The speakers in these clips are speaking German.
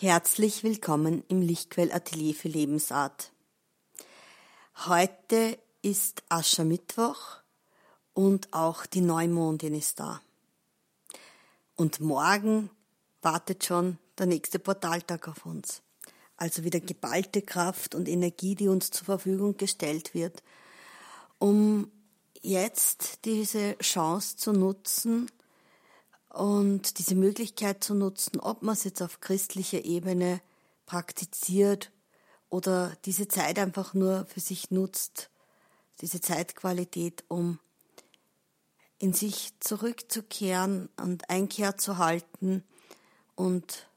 Herzlich willkommen im Lichtquell Atelier für Lebensart. Heute ist Aschermittwoch und auch die Neumondin ist da. Und morgen wartet schon der nächste Portaltag auf uns. Also wieder geballte Kraft und Energie, die uns zur Verfügung gestellt wird, um jetzt diese Chance zu nutzen, und diese Möglichkeit zu nutzen, ob man es jetzt auf christlicher Ebene praktiziert oder diese Zeit einfach nur für sich nutzt, diese Zeitqualität, um in sich zurückzukehren und Einkehr zu halten und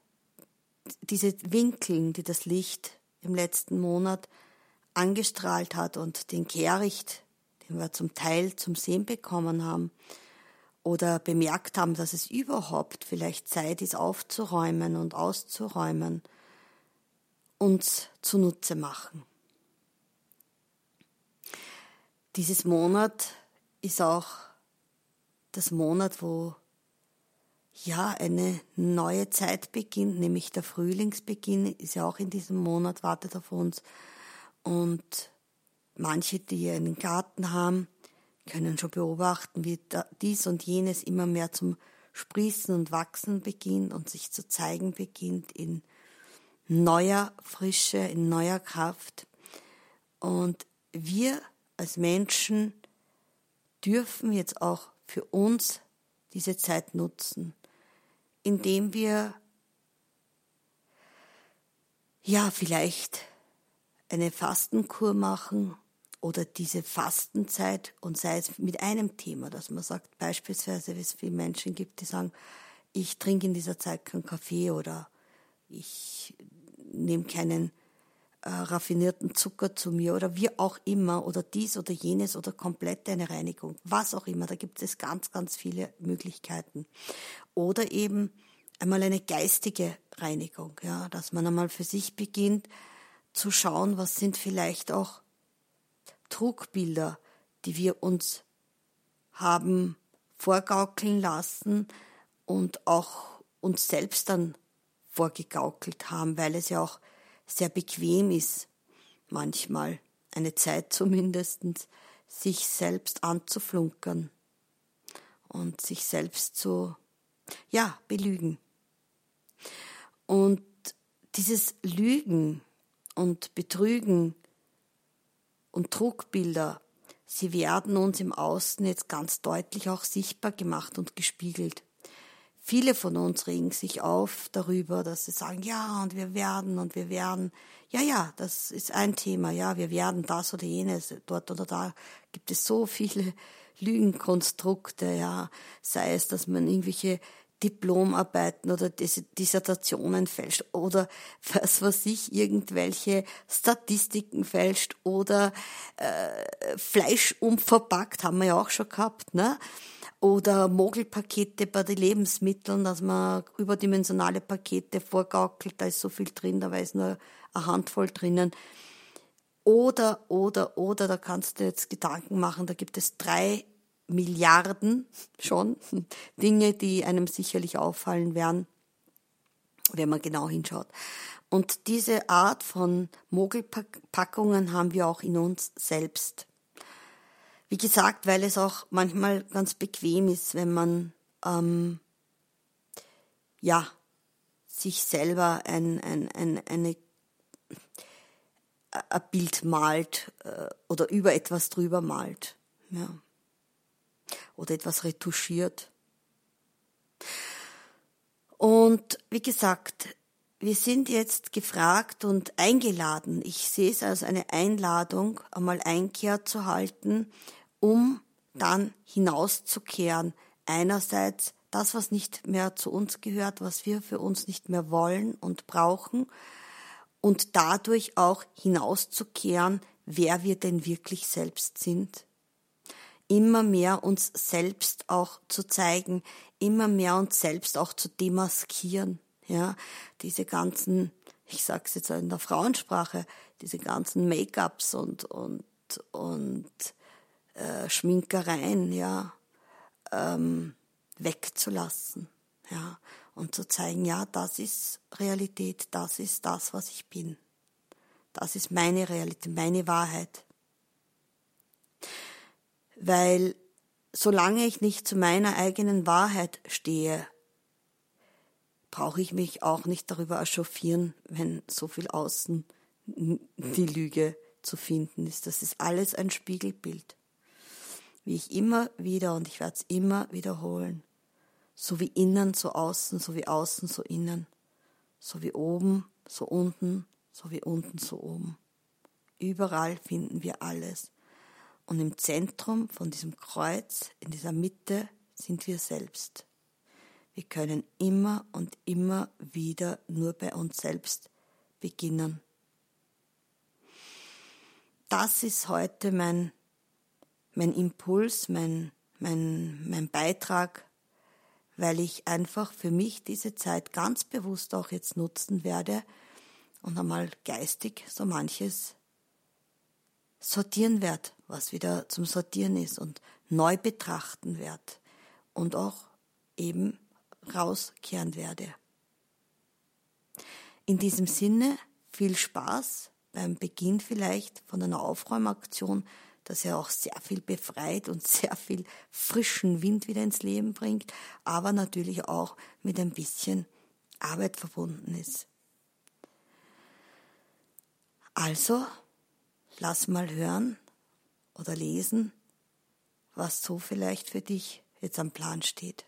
diese Winkeln, die das Licht im letzten Monat angestrahlt hat und den Kehricht, den wir zum Teil zum Sehen bekommen haben, oder bemerkt haben, dass es überhaupt vielleicht Zeit ist, aufzuräumen und auszuräumen, uns zunutze machen. Dieses Monat ist auch das Monat, wo ja eine neue Zeit beginnt, nämlich der Frühlingsbeginn ist ja auch in diesem Monat, wartet auf uns. Und manche, die einen Garten haben, können schon beobachten, wie dies und jenes immer mehr zum Sprießen und Wachsen beginnt und sich zu zeigen beginnt in neuer Frische, in neuer Kraft. Und wir als Menschen dürfen jetzt auch für uns diese Zeit nutzen, indem wir ja vielleicht eine Fastenkur machen oder diese Fastenzeit und sei es mit einem Thema, dass man sagt, beispielsweise, wie es viele Menschen gibt, die sagen, ich trinke in dieser Zeit keinen Kaffee oder ich nehme keinen äh, raffinierten Zucker zu mir oder wie auch immer oder dies oder jenes oder komplett eine Reinigung, was auch immer, da gibt es ganz, ganz viele Möglichkeiten. Oder eben einmal eine geistige Reinigung, ja, dass man einmal für sich beginnt zu schauen, was sind vielleicht auch Trugbilder, die wir uns haben vorgaukeln lassen und auch uns selbst dann vorgegaukelt haben, weil es ja auch sehr bequem ist, manchmal, eine Zeit zumindest, sich selbst anzuflunkern und sich selbst zu, ja, belügen. Und dieses Lügen und Betrügen und Trugbilder, sie werden uns im Außen jetzt ganz deutlich auch sichtbar gemacht und gespiegelt. Viele von uns regen sich auf darüber, dass sie sagen, ja, und wir werden und wir werden. Ja, ja, das ist ein Thema, ja, wir werden das oder jenes, dort oder da gibt es so viele Lügenkonstrukte, ja, sei es, dass man irgendwelche Diplomarbeiten oder Dissertationen fälscht oder was weiß ich, irgendwelche Statistiken fälscht oder äh, Fleisch umverpackt, haben wir ja auch schon gehabt, ne? Oder Mogelpakete bei den Lebensmitteln, dass man überdimensionale Pakete vorgaukelt, da ist so viel drin, da ist nur eine Handvoll drinnen. Oder, oder, oder, da kannst du jetzt Gedanken machen, da gibt es drei Milliarden schon Dinge, die einem sicherlich auffallen werden, wenn man genau hinschaut. Und diese Art von Mogelpackungen haben wir auch in uns selbst. Wie gesagt, weil es auch manchmal ganz bequem ist, wenn man ähm, ja sich selber ein, ein, ein, eine ein Bild malt äh, oder über etwas drüber malt. Ja oder etwas retuschiert. Und wie gesagt, wir sind jetzt gefragt und eingeladen. Ich sehe es als eine Einladung, einmal Einkehr zu halten, um dann hinauszukehren. Einerseits das, was nicht mehr zu uns gehört, was wir für uns nicht mehr wollen und brauchen und dadurch auch hinauszukehren, wer wir denn wirklich selbst sind immer mehr uns selbst auch zu zeigen, immer mehr uns selbst auch zu demaskieren. Ja, diese ganzen, ich sage es jetzt in der Frauensprache, diese ganzen Make-ups und und und äh, Schminkereien, ja, ähm, wegzulassen, ja, und zu zeigen, ja, das ist Realität, das ist das, was ich bin. Das ist meine Realität, meine Wahrheit. Weil solange ich nicht zu meiner eigenen Wahrheit stehe, brauche ich mich auch nicht darüber echauffieren, wenn so viel außen die Lüge zu finden ist. Das ist alles ein Spiegelbild. Wie ich immer wieder, und ich werde es immer wiederholen, so wie innen, so außen, so wie außen, so innen, so wie oben, so unten, so wie unten, so oben. Überall finden wir alles. Und im Zentrum von diesem Kreuz, in dieser Mitte, sind wir selbst. Wir können immer und immer wieder nur bei uns selbst beginnen. Das ist heute mein, mein Impuls, mein, mein, mein Beitrag, weil ich einfach für mich diese Zeit ganz bewusst auch jetzt nutzen werde und einmal geistig so manches sortieren werde, was wieder zum Sortieren ist und neu betrachten werde und auch eben rauskehren werde. In diesem Sinne viel Spaß beim Beginn vielleicht von einer Aufräumaktion, dass er auch sehr viel befreit und sehr viel frischen Wind wieder ins Leben bringt, aber natürlich auch mit ein bisschen Arbeit verbunden ist. Also, lass mal hören oder lesen, was so vielleicht für dich jetzt am Plan steht.